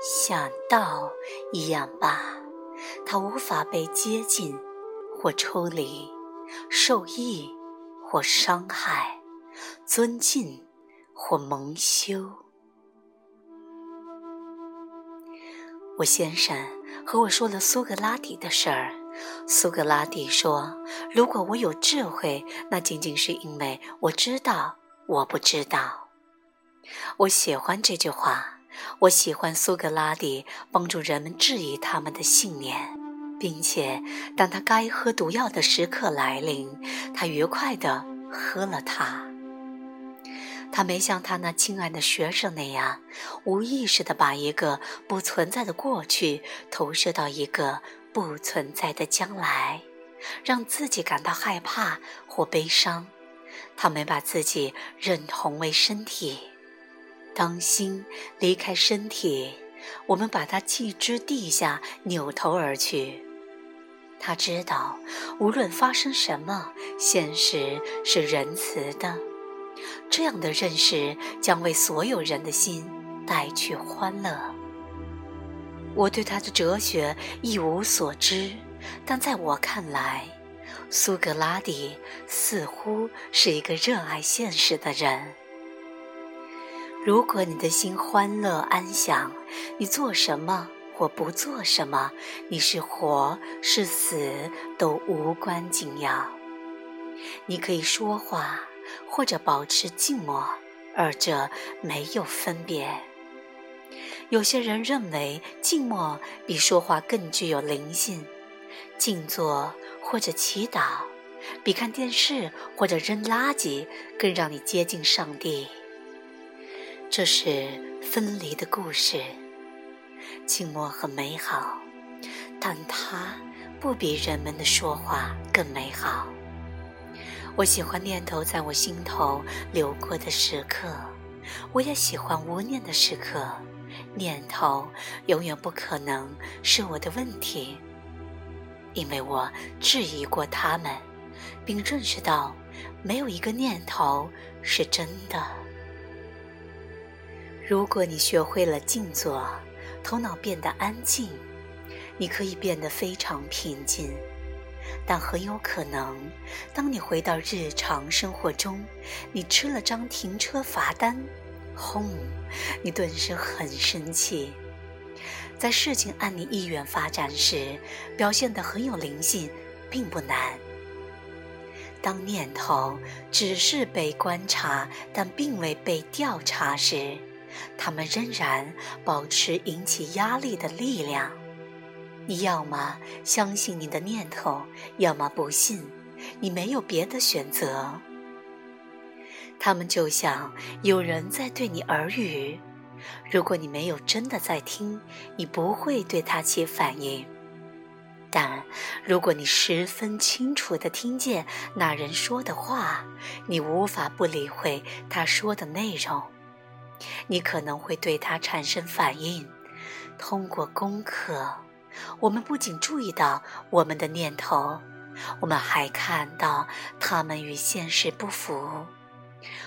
像道一样吧，它无法被接近或抽离，受益或伤害，尊敬或蒙羞。我先生和我说了苏格拉底的事儿。苏格拉底说：“如果我有智慧，那仅仅是因为我知道我不知道。”我喜欢这句话。我喜欢苏格拉底帮助人们质疑他们的信念，并且当他该喝毒药的时刻来临，他愉快地喝了它。他没像他那亲爱的学生那样，无意识地把一个不存在的过去投射到一个不存在的将来，让自己感到害怕或悲伤。他没把自己认同为身体。当心离开身体，我们把它弃之地下，扭头而去。他知道，无论发生什么，现实是仁慈的。这样的认识将为所有人的心带去欢乐。我对他的哲学一无所知，但在我看来，苏格拉底似乎是一个热爱现实的人。如果你的心欢乐安详，你做什么或不做什么，你是活是死都无关紧要。你可以说话。或者保持静默，二者没有分别。有些人认为静默比说话更具有灵性，静坐或者祈祷比看电视或者扔垃圾更让你接近上帝。这是分离的故事。静默很美好，但它不比人们的说话更美好。我喜欢念头在我心头流过的时刻，我也喜欢无念的时刻。念头永远不可能是我的问题，因为我质疑过他们，并认识到没有一个念头是真的。如果你学会了静坐，头脑变得安静，你可以变得非常平静。但很有可能，当你回到日常生活中，你吃了张停车罚单，轰！你顿时很生气。在事情按你意愿发展时，表现得很有灵性，并不难。当念头只是被观察，但并未被调查时，他们仍然保持引起压力的力量。你要么相信你的念头，要么不信，你没有别的选择。他们就像有人在对你耳语，如果你没有真的在听，你不会对他起反应；但如果你十分清楚地听见那人说的话，你无法不理会他说的内容，你可能会对它产生反应。通过功课。我们不仅注意到我们的念头，我们还看到它们与现实不符。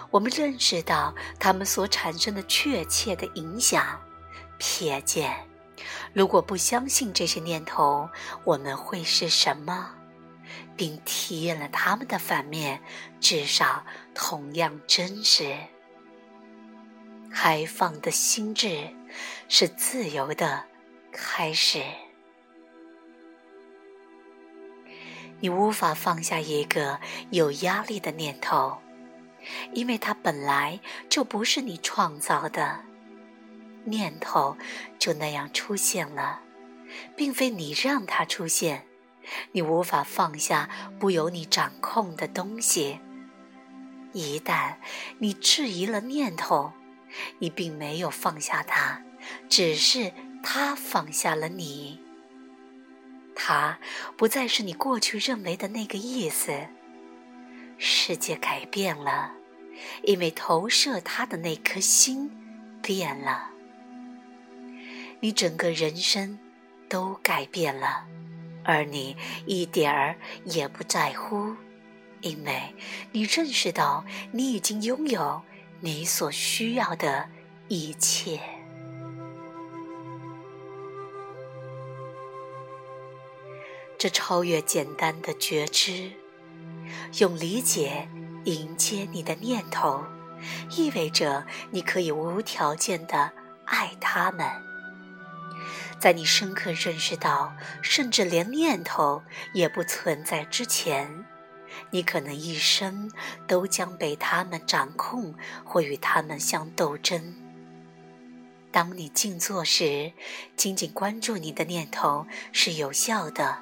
我们认识到它们所产生的确切的影响、瞥见。如果不相信这些念头，我们会是什么？并体验了它们的反面，至少同样真实。开放的心智是自由的开始。你无法放下一个有压力的念头，因为它本来就不是你创造的。念头就那样出现了，并非你让它出现。你无法放下不由你掌控的东西。一旦你质疑了念头，你并没有放下他，只是他放下了你。他不再是你过去认为的那个意思。世界改变了，因为投射他的那颗心变了。你整个人生都改变了，而你一点儿也不在乎，因为你认识到你已经拥有你所需要的一切。这超越简单的觉知用理解迎接你的念头意味着你可以无条件的爱他们。在你深刻认识到甚至连念头也不存在之前你可能一生都将被他们掌控，或与他们相斗争。当你静坐时，仅仅关注你的念头是有效的；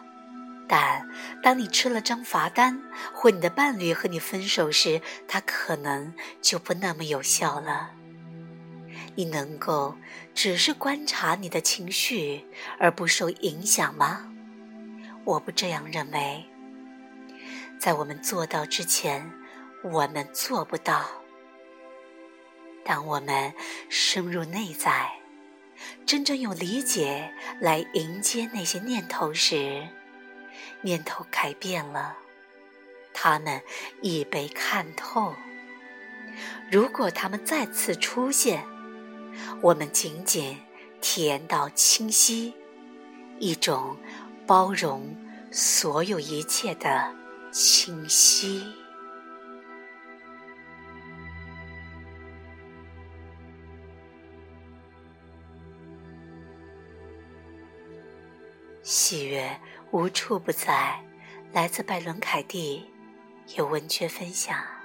但当你吃了张罚单，或你的伴侣和你分手时，它可能就不那么有效了。你能够只是观察你的情绪而不受影响吗？我不这样认为。在我们做到之前，我们做不到。当我们深入内在，真正用理解来迎接那些念头时，念头改变了，他们已被看透。如果他们再次出现，我们仅仅体验到清晰，一种包容所有一切的清晰。喜悦无处不在，来自拜伦·凯蒂，有文学分享。